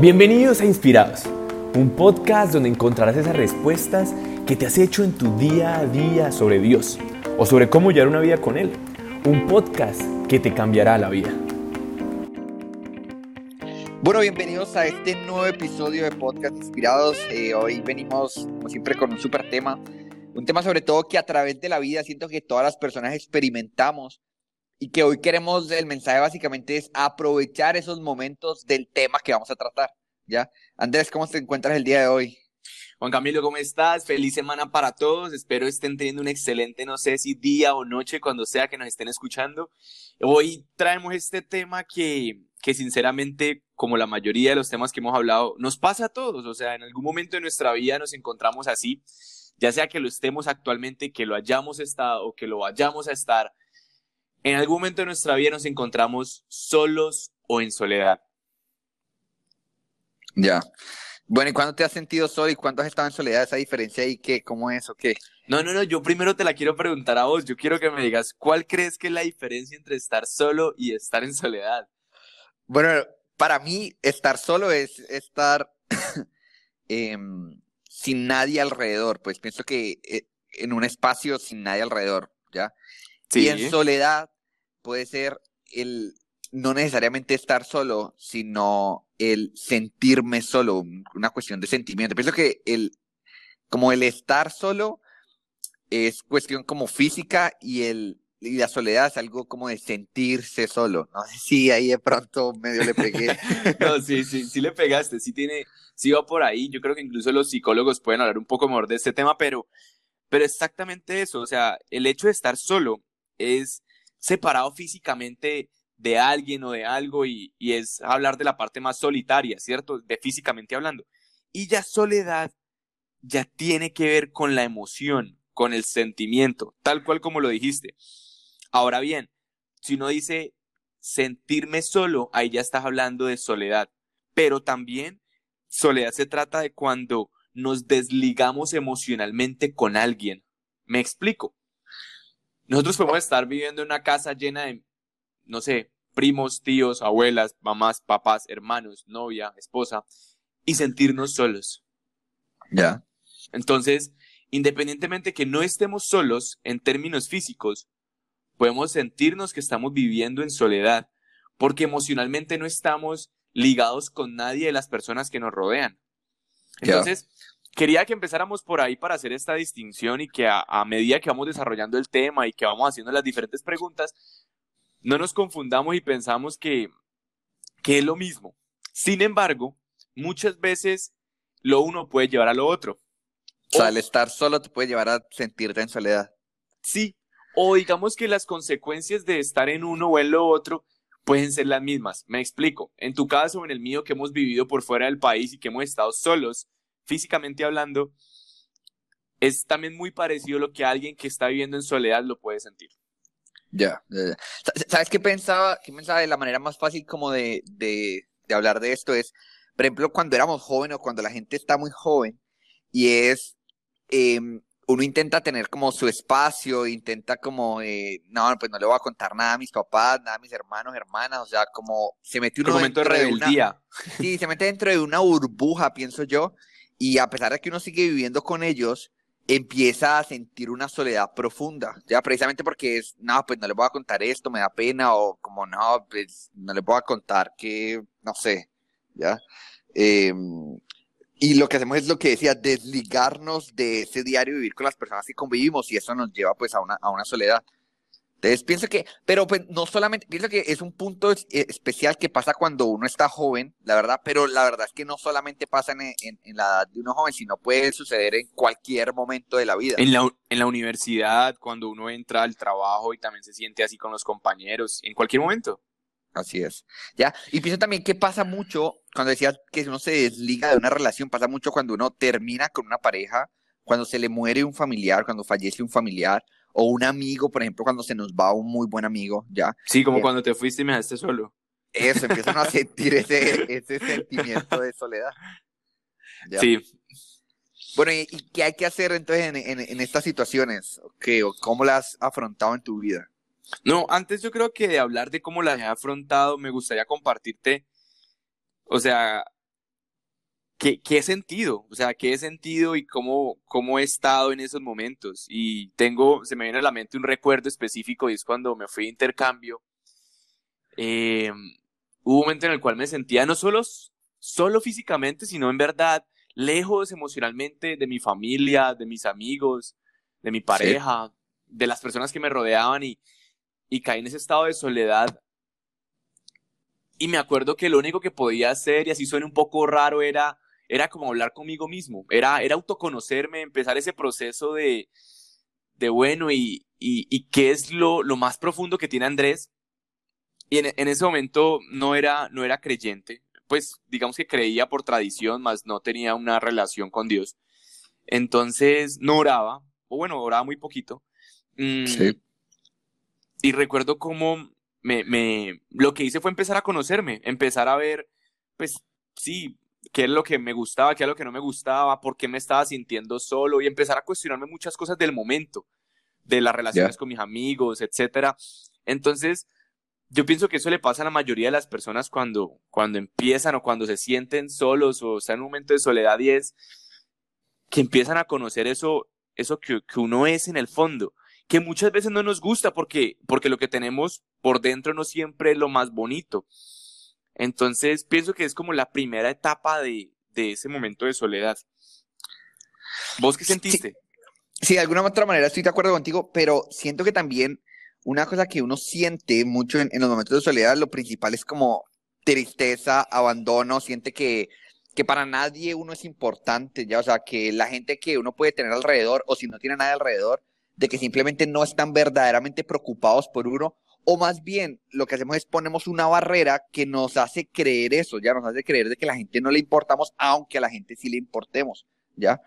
Bienvenidos a Inspirados, un podcast donde encontrarás esas respuestas que te has hecho en tu día a día sobre Dios o sobre cómo llevar una vida con Él. Un podcast que te cambiará la vida. Bueno, bienvenidos a este nuevo episodio de Podcast Inspirados. Eh, hoy venimos, como siempre, con un super tema. Un tema sobre todo que a través de la vida siento que todas las personas experimentamos y que hoy queremos, el mensaje básicamente es aprovechar esos momentos del tema que vamos a tratar, ¿ya? Andrés, ¿cómo te encuentras el día de hoy? Juan Camilo, ¿cómo estás? Feliz semana para todos. Espero estén teniendo un excelente, no sé si día o noche, cuando sea que nos estén escuchando. Hoy traemos este tema que, que sinceramente, como la mayoría de los temas que hemos hablado, nos pasa a todos. O sea, en algún momento de nuestra vida nos encontramos así, ya sea que lo estemos actualmente, que lo hayamos estado o que lo vayamos a estar en algún momento de nuestra vida nos encontramos solos o en soledad. Ya. Bueno, ¿y cuándo te has sentido solo y cuándo has estado en soledad? ¿Esa diferencia y qué? ¿Cómo es o qué? No, no, no, yo primero te la quiero preguntar a vos. Yo quiero que me digas, ¿cuál crees que es la diferencia entre estar solo y estar en soledad? Bueno, para mí, estar solo es estar em, sin nadie alrededor. Pues pienso que eh, en un espacio sin nadie alrededor, ¿ya? Y en soledad puede ser el no necesariamente estar solo, sino el sentirme solo, una cuestión de sentimiento. Pienso que el, como el estar solo es cuestión como física y el, y la soledad es algo como de sentirse solo. No sé si ahí de pronto medio le pegué. no, sí, sí, sí le pegaste, sí tiene, sí va por ahí. Yo creo que incluso los psicólogos pueden hablar un poco mejor de este tema, pero, pero exactamente eso, o sea, el hecho de estar solo es separado físicamente de alguien o de algo y, es hablar de la parte más solitaria, ¿cierto? De físicamente hablando. Y ya soledad ya tiene que ver con la emoción, con el sentimiento, tal cual como lo dijiste. Ahora bien, si uno dice sentirme solo, ahí ya estás hablando de soledad. Pero también soledad se trata de cuando nos desligamos emocionalmente con alguien. Me explico. Nosotros podemos estar viviendo en una casa llena de, no sé, primos, tíos, abuelas, mamás, papás, hermanos, novia, esposa, y sentirnos solos. Ya. Entonces, independientemente que no estemos solos en términos físicos, podemos sentirnos que estamos viviendo en soledad, porque emocionalmente no estamos ligados con nadie de las personas que nos rodean. Entonces, quería que empezáramos por ahí para hacer esta distinción y que a, medida que vamos desarrollando el tema y que vamos haciendo las diferentes preguntas, no nos confundamos y pensamos que, que es lo mismo. Sin embargo, muchas veces lo uno puede llevar a lo otro. O sea, el estar solo te puede llevar a sentirte en soledad. Sí, o digamos que las consecuencias de estar en uno o en lo otro pueden ser las mismas. Me explico. En tu caso o en el mío que hemos vivido por fuera del país y que hemos estado solos, físicamente hablando, es también muy parecido a lo que alguien que está viviendo en soledad lo puede sentir. Ya, ¿sabes qué pensaba? ¿Qué pensaba de la manera más fácil como de, de, hablar de esto? Es, por ejemplo, cuando éramos jóvenes o cuando la gente está muy joven y es, em, uno intenta tener como su espacio, intenta como, eh, no, pues no le voy a contar nada a mis papás, nada a mis hermanos, hermanas, o sea, como se mete uno un momento de rebeldía. sí, se mete dentro de una burbuja, pienso yo, y a pesar de que uno sigue viviendo con ellos, empieza a sentir una soledad profunda, ya precisamente porque es, no, pues no le voy a contar esto, me da pena, o como no, pues no le voy a contar que, no sé, ya. Em, y lo que hacemos es lo que decía, desligarnos de ese diario, vivir con las personas que convivimos, y eso nos lleva pues a una, a una soledad. Entonces pienso que, pero pues no solamente, pienso que es un punto eh, especial que pasa cuando uno está joven, la verdad, pero la verdad es que no solamente pasa en, en, la edad de uno joven, sino puede suceder en cualquier momento de la vida. En la, en la universidad, cuando uno entra al trabajo y también se siente así con los compañeros, en cualquier momento. Así es. Ya, y pienso también que pasa mucho, cuando decías que uno se desliga de una relación, pasa mucho cuando uno termina con una pareja, cuando se le muere un familiar, cuando fallece un familiar, o un amigo, por ejemplo, cuando se nos va un muy buen amigo, ¿ya? Sí, como eh, cuando te fuiste y me dejaste solo. Eso, empiezan a sentir ese, ese sentimiento de soledad. Sí. Bueno, ¿y, qué hay que hacer entonces en, en, estas situaciones? ¿Qué, ¿O cómo las has afrontado en tu vida? No, antes yo creo que de hablar de cómo las he afrontado, me gustaría compartirte, o sea, ¿qué, qué sentido? O sea, ¿qué sentido y cómo, cómo he estado en esos momentos? Y tengo, se me viene a la mente un recuerdo específico y es cuando me fui a intercambio. Eh, hubo un momento en el cual me sentía no solo, solo físicamente, sino en verdad lejos emocionalmente de mi familia, de mis amigos, de mi pareja, de las personas que me rodeaban y, y caí en ese estado de soledad. Y me acuerdo que lo único que podía hacer, y así suena un poco raro, era, era como hablar conmigo mismo, era, era autoconocerme, empezar ese proceso de, de bueno, y, y, y qué es lo, lo más profundo que tiene Andrés. Y en, en, ese momento no era, no era creyente, pues digamos que creía por tradición, más no tenía una relación con Dios. Entonces no oraba, o bueno, oraba muy poquito. Mm, sí. Y recuerdo cómo me, me, lo que hice fue empezar a conocerme, empezar a ver, pues sí, qué es lo que me gustaba, qué es lo que no me gustaba, por qué me estaba sintiendo solo y empezar a cuestionarme muchas cosas del momento, de las relaciones yeah. con mis amigos, etcétera. Entonces, yo pienso que eso le pasa a la mayoría de las personas cuando, cuando empiezan o cuando se sienten solos o están en un momento de soledad y es que empiezan a conocer eso, eso que, que uno es en el fondo que muchas veces no nos gusta porque, porque lo que tenemos por dentro no siempre es lo más bonito. Entonces, pienso que es como la primera etapa de, de ese momento de soledad. ¿Vos qué sentiste? Sí, sí, de alguna otra manera estoy de acuerdo contigo, pero siento que también una cosa que uno siente mucho en, en los momentos de soledad, lo principal es como tristeza, abandono, siente que, que para nadie uno es importante, ya, o sea, que la gente que uno puede tener alrededor, o si no tiene nada alrededor, de que simplemente no están verdaderamente preocupados por uno, o más bien lo que hacemos es ponemos una barrera que nos hace creer eso, ya nos hace creer de que a la gente no le importamos, aunque a la gente sí le importemos, ¿ya?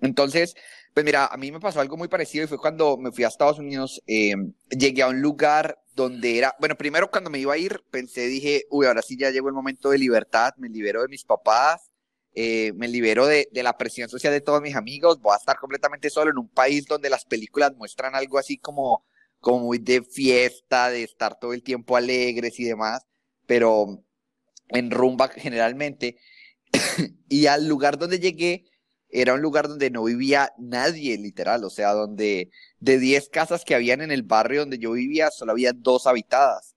Entonces, pues mira, a mí me pasó algo muy parecido y fue cuando me fui a Estados Unidos, eh, llegué a un lugar donde era, bueno, primero cuando me iba a ir, pensé, dije, uy, ahora sí ya llegó el momento de libertad, me libero de mis papás, eh, me libero de, de, la presión social de todos mis amigos, voy a estar completamente solo en un país donde las películas muestran algo así como, como muy de fiesta, de estar todo el tiempo alegres y demás, pero en rumba generalmente. y al lugar donde llegué era un lugar donde no vivía nadie, literal, o sea, donde de 10 casas que habían en el barrio donde yo vivía, solo había dos habitadas.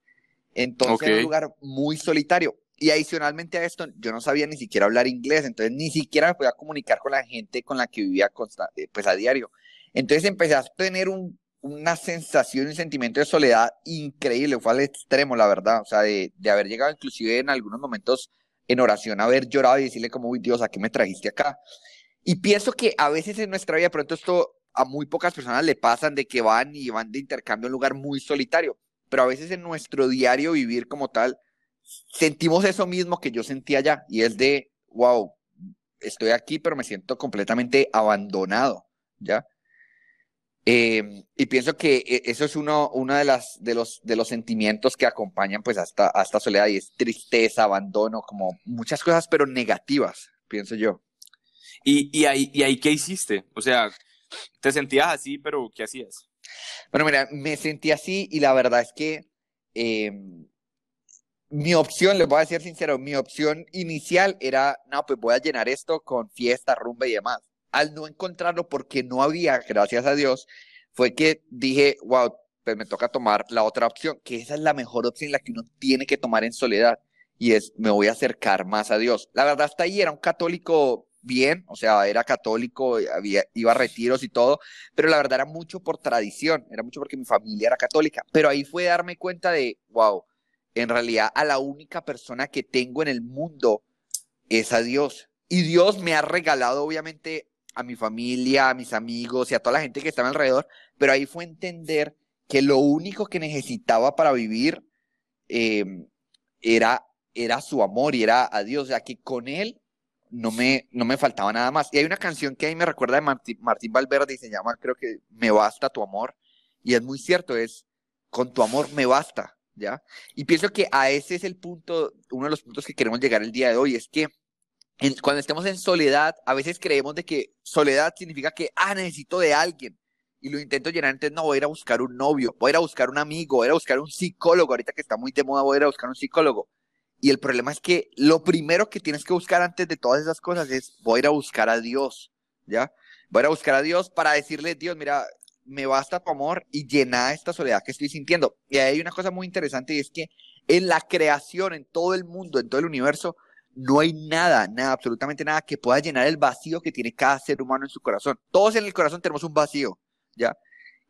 Entonces okay. era un lugar muy solitario. Y adicionalmente a esto, yo no sabía ni siquiera hablar inglés, entonces ni siquiera me podía comunicar con la gente con la que vivía eh, pues a diario. Entonces empecé a tener un, una sensación, un sentimiento de soledad increíble, fue al extremo, la verdad, o sea, de, de haber llegado inclusive en algunos momentos en oración, haber llorado y decirle como, uy Dios, ¿a qué me trajiste acá? Y pienso que a veces en nuestra vida, pronto esto a muy pocas personas le pasan de que van y van de intercambio a un lugar muy solitario, pero a veces en nuestro diario vivir como tal, sentimos eso mismo que yo sentía allá, y es de, wow, estoy aquí, pero me siento completamente abandonado, ¿ya? Eh, y pienso que eh, eso es uno, uno de, las, de, los, de los sentimientos que acompañan pues hasta, hasta soledad, y es tristeza, abandono, como muchas cosas, pero negativas, pienso yo. ¿Y, y, ahí, ¿Y ahí qué hiciste? O sea, te sentías así, pero ¿qué hacías? Bueno, mira, me sentí así y la verdad es que... Eh, mi opción, les voy a decir sincero, mi opción inicial era, no, pues voy a llenar esto con fiesta, rumba y demás. Al no encontrarlo porque no había, gracias a Dios, fue que dije, wow, pues me toca tomar la otra opción, que esa es la mejor opción, la que uno tiene que tomar en soledad, y es, me voy a acercar más a Dios. La verdad, hasta ahí era un católico bien, o sea, era católico, iba a retiros y todo, pero la verdad era mucho por tradición, era mucho porque mi familia era católica, pero ahí fue darme cuenta de, wow, en realidad a la única persona que tengo en el mundo es a Dios. Y Dios me ha regalado, obviamente, a mi familia, a mis amigos y a toda la gente que está alrededor, pero ahí fue entender que lo único que necesitaba para vivir eh, era, era su amor y era a Dios, o que con Él no me, no me faltaba nada más. Y hay una canción que ahí me recuerda de Martín, Martín Valverde y se llama, creo que, Me basta tu amor. Y es muy cierto, es, con tu amor me basta. ¿ya? Y pienso que a ese es el punto, uno de los puntos que queremos llegar el día de hoy, es que en, cuando estemos en soledad, a veces creemos de que soledad significa que, ah, necesito de alguien. Y lo intento llenar, entonces no, voy a ir a buscar un novio, voy a ir a buscar un amigo, voy a ir a buscar un psicólogo, ahorita que está muy de moda, voy a ir a buscar un psicólogo. Y el problema es que lo primero que tienes que buscar antes de todas esas cosas es, voy a ir a buscar a Dios, ¿ya? Voy a ir a buscar a Dios para decirle, Dios, mira, me basta tu amor y llena esta soledad que estoy sintiendo. Y hay una cosa muy interesante y es que en la creación, en todo el mundo, en todo el universo, no hay nada, nada, absolutamente nada que pueda llenar el vacío que tiene cada ser humano en su corazón. Todos en el corazón tenemos un vacío, ¿ya?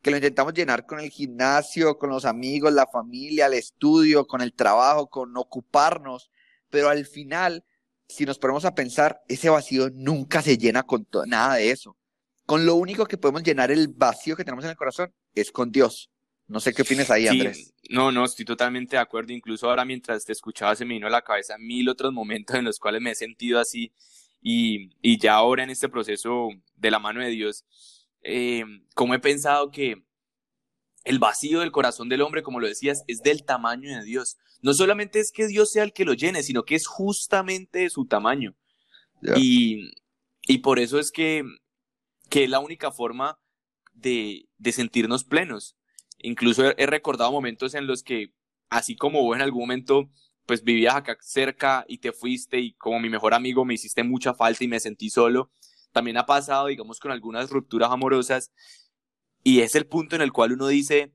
Que lo intentamos llenar con el gimnasio, con los amigos, la familia, el estudio, con el trabajo, con ocuparnos, pero al final, si nos ponemos a pensar, ese vacío nunca se llena con nada de eso. Con lo único que podemos llenar el vacío que tenemos en el corazón es con Dios. No sé qué opinas ahí, Andrés. No, no, estoy totalmente de acuerdo. Incluso ahora mientras te escuchaba se me vino a la cabeza mil otros momentos en los cuales me he sentido así. Y, y ya ahora en este proceso de la mano de Dios, eh, como he pensado que el vacío del corazón del hombre, como lo decías, es del tamaño de Dios. No solamente es que Dios sea el que lo llene, sino que es justamente de su tamaño. Y, y por eso es que que es la única forma de, de sentirnos plenos. Incluso he, recordado momentos en los que, así como vos en algún momento, pues vivías acá cerca y te fuiste y como mi mejor amigo me hiciste mucha falta y me sentí solo, también ha pasado, digamos, con algunas rupturas amorosas y es el punto en el cual uno dice,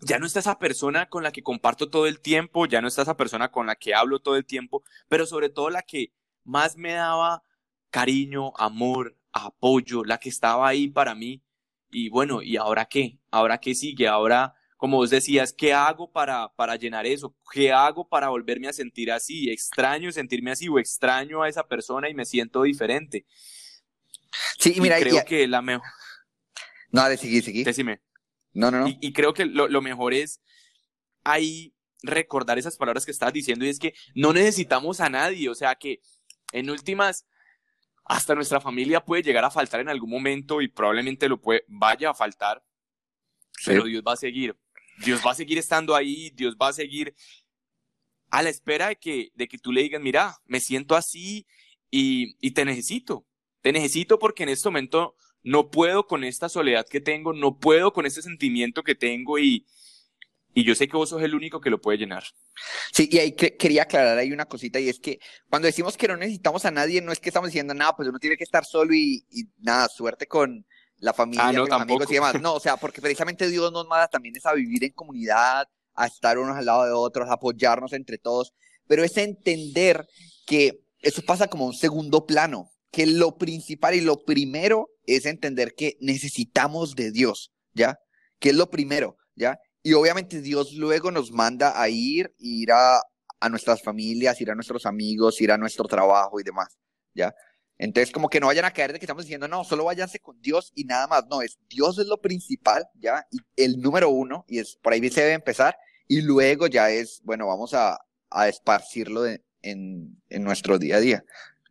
ya no está esa persona con la que comparto todo el tiempo, ya no está esa persona con la que hablo todo el tiempo, pero sobre todo la que más me daba cariño, amor, apoyo, la que estaba ahí para mí. Y bueno, ¿y ahora qué? ¿Ahora qué sigue? Ahora, como vos decías, ¿qué hago para, para llenar eso? ¿Qué hago para volverme a sentir así? ¿Extraño sentirme así o extraño a esa persona y me siento diferente? Sí, y mira, creo que la mejor... No, de seguir, seguir. Decime. No, no, no. Y, creo que lo, lo mejor es ahí recordar esas palabras que estabas diciendo y es que no necesitamos a nadie, o sea que en últimas hasta nuestra familia puede llegar a faltar en algún momento y probablemente lo puede, vaya a faltar, pero Dios va a seguir. Dios va a seguir estando ahí, Dios va a seguir a la espera de que, de que tú le digas, mira, me siento así y, y te necesito. Te necesito porque en este momento no puedo con esta soledad que tengo, no puedo con este sentimiento que tengo y, y yo sé que vos sos el único que lo puede llenar. Sí, y ahí quería aclarar ahí una cosita, y es que cuando decimos que no necesitamos a nadie, no es que estamos diciendo, nada, pues uno tiene que estar solo y, nada, suerte con la familia, ah, con los amigos y demás. No, o sea, porque precisamente Dios nos manda también es a vivir en comunidad, a estar unos al lado de otros, a apoyarnos entre todos, pero es entender que eso pasa como un segundo plano, que lo principal y lo primero es entender que necesitamos de Dios, ¿ya? Que es lo primero, ¿ya? Y obviamente Dios luego nos manda a ir, ir a, nuestras familias, ir a nuestros amigos, ir a nuestro trabajo y demás, ¿ya? Entonces, como que no vayan a caer de que estamos diciendo, no, solo váyanse con Dios y nada más. No, es Dios es lo principal, ¿ya? El número uno, y es por ahí se debe empezar. Y luego ya es, bueno, vamos a, a esparcirlo en, en nuestro día a día,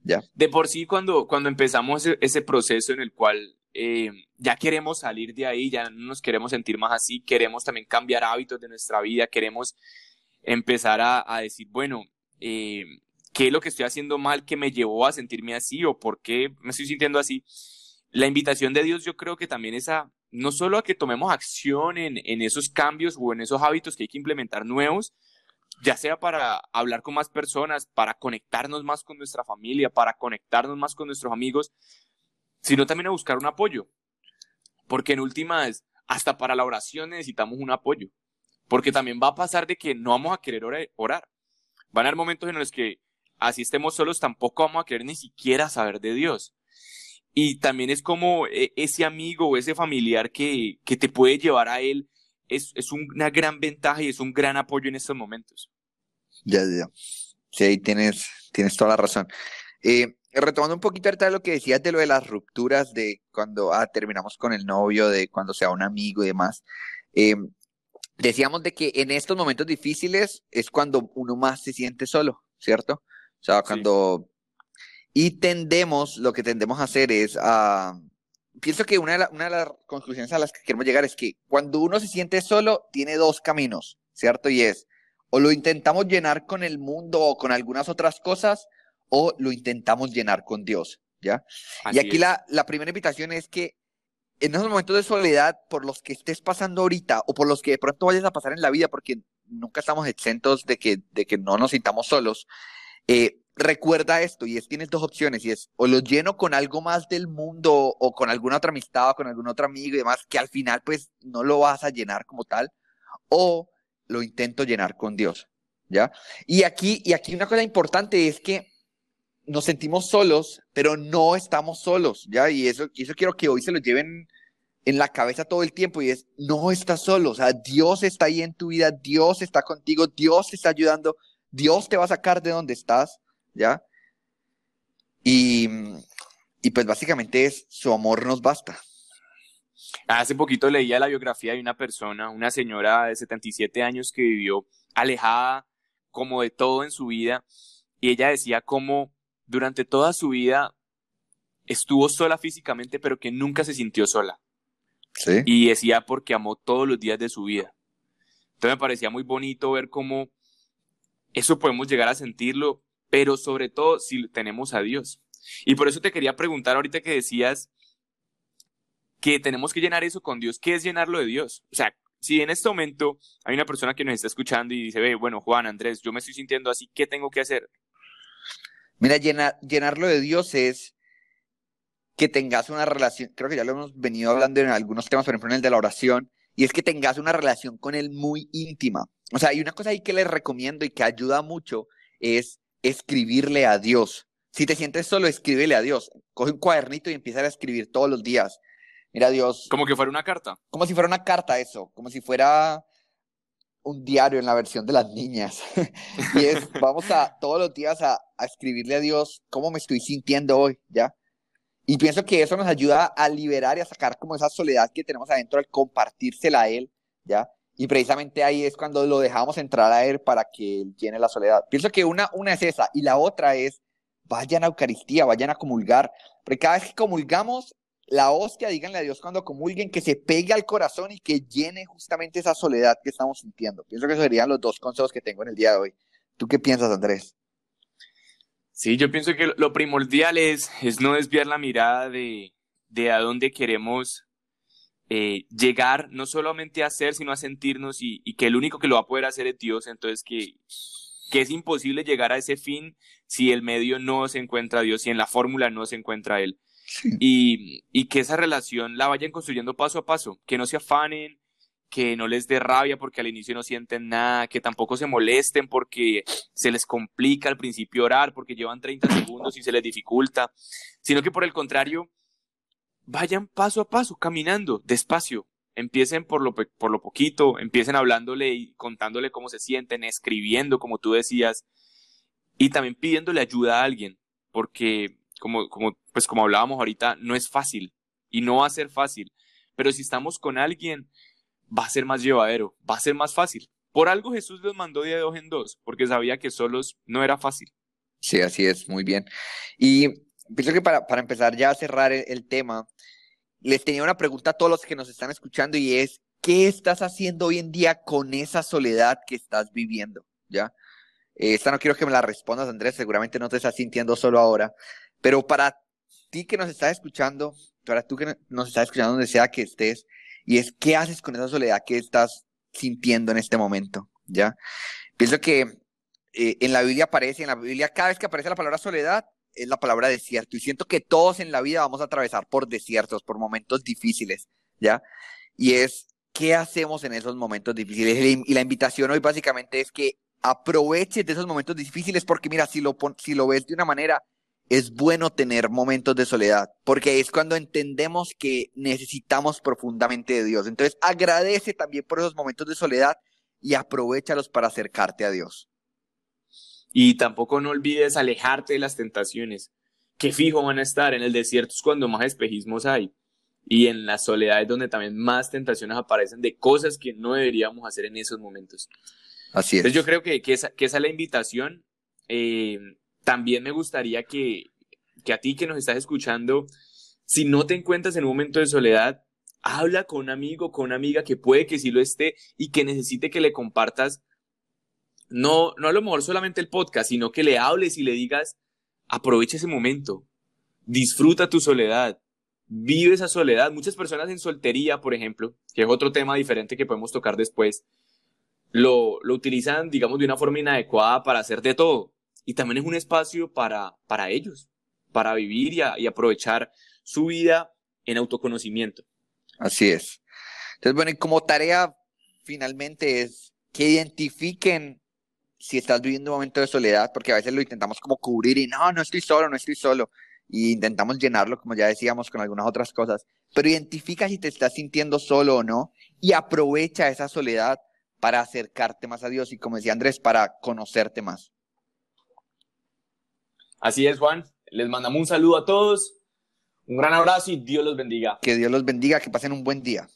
¿ya? De por sí, cuando, cuando empezamos ese proceso en el cual eh, ya queremos salir de ahí, ya no nos queremos sentir más así, queremos también cambiar hábitos de nuestra vida, queremos empezar a, decir, bueno, eh, ¿qué es lo que estoy haciendo mal que me llevó a sentirme así o por qué me estoy sintiendo así? La invitación de Dios yo creo que también es a, no solo a que tomemos acción en, en esos cambios o en esos hábitos que hay que implementar nuevos, ya sea para hablar con más personas, para conectarnos más con nuestra familia, para conectarnos más con nuestros amigos, sino también a buscar un apoyo. Porque en últimas, hasta para la oración necesitamos un apoyo. Porque también va a pasar de que no vamos a querer orar. Van a haber momentos en los que así estemos solos, tampoco vamos a querer ni siquiera saber de Dios. Y también es como e, ese amigo o ese familiar que, que te puede llevar a Él, es, es, una gran ventaja y es un gran apoyo en estos momentos. Ya, ya. Sí, ahí tienes, tienes toda la razón. Eh, retomando un poquito ahorita lo que decías de lo de las rupturas, de cuando ah, terminamos con el novio, de cuando sea un amigo y demás, eh, decíamos de que en estos momentos difíciles es cuando uno más se siente solo, ¿cierto? O sea, cuando... Y tendemos, lo que tendemos a hacer es a... pienso que una de, una de las conclusiones a las que queremos llegar es que cuando uno se siente solo, tiene dos caminos, ¿cierto? Y es, o lo intentamos llenar con el mundo o con algunas otras cosas, o lo intentamos llenar con Dios, ¿ya? y aquí la, la primera invitación es que en esos momentos de soledad, por los que estés pasando ahorita o por los que de pronto vayas a pasar en la vida, porque nunca estamos exentos de que, de que no nos sintamos solos. Eh, recuerda esto y es tienes dos opciones y es o lo lleno con algo más del mundo o con alguna otra amistad o con algún otro amigo y demás que al final pues no lo vas a llenar como tal o lo intento llenar con Dios, ¿ya? Y aquí y aquí una cosa importante es que nos sentimos solos, pero no estamos solos, ¿ya? Y eso eso quiero que hoy se lo lleven en la cabeza todo el tiempo y es no estás solo, o sea, Dios está ahí en tu vida, Dios está contigo, Dios te está ayudando, Dios te va a sacar de donde estás ¿ya? Y, y pues básicamente es su amor nos basta. Hace poquito leía la biografía de una persona, una señora de 77 años que vivió alejada como de todo en su vida y ella decía como durante toda su vida estuvo sola físicamente pero que nunca se sintió sola. ¿Sí? Y decía porque amó todos los días de su vida. Entonces me parecía muy bonito ver cómo eso podemos llegar a sentirlo pero sobre todo si tenemos a Dios. Y por eso te quería preguntar ahorita que decías que tenemos que llenar eso con Dios, ¿qué es llenarlo de Dios? O sea, si en este momento hay una persona que nos está escuchando y dice, ve, bueno, Juan, Andrés, yo me estoy sintiendo así, ¿qué tengo que hacer? Mira, llenarlo de Dios es que tengas una relación, creo que ya lo hemos venido hablando en algunos temas, por ejemplo en el de la oración, y es que tengas una relación con Él muy íntima. O sea, hay una cosa ahí que les recomiendo y que ayuda mucho, es escribirle a Dios. Si te sientes solo, escríbele a Dios. Coge un cuadernito y empieza a escribir todos los días. Mira, Dios. Como que fuera una carta. Como si fuera una carta, eso. Como si fuera un diario en la versión de las niñas. y es, vamos a todos los días a, escribirle a Dios cómo me estoy sintiendo hoy, ¿ya? Y pienso que eso nos ayuda a liberar y a sacar como esa soledad que tenemos adentro al compartírsela a Él, ¿ya? Y precisamente ahí es cuando lo dejamos entrar a él para que él llene la soledad. Pienso que una, una es esa y la otra es vayan a Eucaristía, vayan a comulgar. Porque cada vez que comulgamos, la hostia, díganle a Dios cuando comulguen, que se pegue al corazón y que llene justamente esa soledad que estamos sintiendo. Pienso que esos serían los dos consejos que tengo en el día de hoy. ¿Tú qué piensas, Andrés? Sí, yo pienso que lo primordial es, es no desviar la mirada de, de a dónde queremos eh, llegar no solamente a ser, sino a sentirnos y, que el único que lo va a poder hacer es Dios, entonces que, que es imposible llegar a ese fin si el medio no se encuentra Dios, si en la fórmula no se encuentra Él. Y, y que esa relación la vayan construyendo paso a paso, que no se afanen, que no les dé rabia porque al inicio no sienten nada, que tampoco se molesten porque se les complica al principio orar, porque llevan 30 segundos y se les dificulta, sino que por el contrario, vayan paso a paso, caminando, despacio. Empiecen por lo, por lo poquito, empiecen hablándole y contándole cómo se sienten, escribiendo, como tú decías, y también pidiéndole ayuda a alguien, porque como, como, pues como hablábamos ahorita, no es fácil y no va a ser fácil, pero si estamos con alguien, va a ser más llevadero, va a ser más fácil. Por algo Jesús los mandó de dos en dos, porque sabía que solos no era fácil. Sí, así es, muy bien. Y pienso que para, para empezar ya a cerrar el, tema, les tenía una pregunta a todos los que nos están escuchando y es, ¿qué estás haciendo hoy en día con esa soledad que estás viviendo? ¿Ya? Esta no quiero que me la respondas, Andrés, seguramente no te estás sintiendo solo ahora, pero para ti que nos estás escuchando, para tú que nos estás escuchando donde sea que estés, y es, ¿qué haces con esa soledad que estás sintiendo en este momento? ¿Ya? Pienso que eh, en la Biblia aparece, en la Biblia cada vez que aparece la palabra soledad, es la palabra desierto. Y siento que todos en la vida vamos a atravesar por desiertos, por momentos difíciles, ¿ya? Y es, ¿qué hacemos en esos momentos difíciles? Y la invitación hoy básicamente es que aproveches de esos momentos difíciles porque mira, si lo, si lo ves de una manera, es bueno tener momentos de soledad, porque es cuando entendemos que necesitamos profundamente de Dios. Entonces agradece también por esos momentos de soledad y aprovechalos para acercarte a Dios. Y tampoco no olvides alejarte de las tentaciones, que fijo van a estar. En el desierto es cuando más espejismos hay. Y en la soledad es donde también más tentaciones aparecen de cosas que no deberíamos hacer en esos momentos. Así es. Entonces yo creo que, que, esa, que esa es la invitación. Eh, también me gustaría que, que a ti que nos estás escuchando, si no te encuentras en un momento de soledad, habla con un amigo, con una amiga que puede que sí lo esté y que necesite que le compartas no, no a lo mejor solamente el podcast, sino que le hables y le digas, aprovecha ese momento, disfruta tu soledad, vive esa soledad. Muchas personas en soltería, por ejemplo, que es otro tema diferente que podemos tocar después, lo, lo utilizan, digamos, de una forma inadecuada para hacer de todo. Y también es un espacio para, para ellos, para vivir y, y aprovechar su vida en autoconocimiento. Así es. Entonces, bueno, y como tarea finalmente es que identifiquen si estás viviendo un momento de soledad, porque a veces lo intentamos como cubrir y no, no estoy solo, no estoy solo, y intentamos llenarlo, como ya decíamos, con algunas otras cosas, pero identifica si te estás sintiendo solo o no y aprovecha esa soledad para acercarte más a Dios y, como decía Andrés, para conocerte más. Así es, Juan. Les mandamos un saludo a todos, un gran abrazo y Dios los bendiga. Que Dios los bendiga, que pasen un buen día.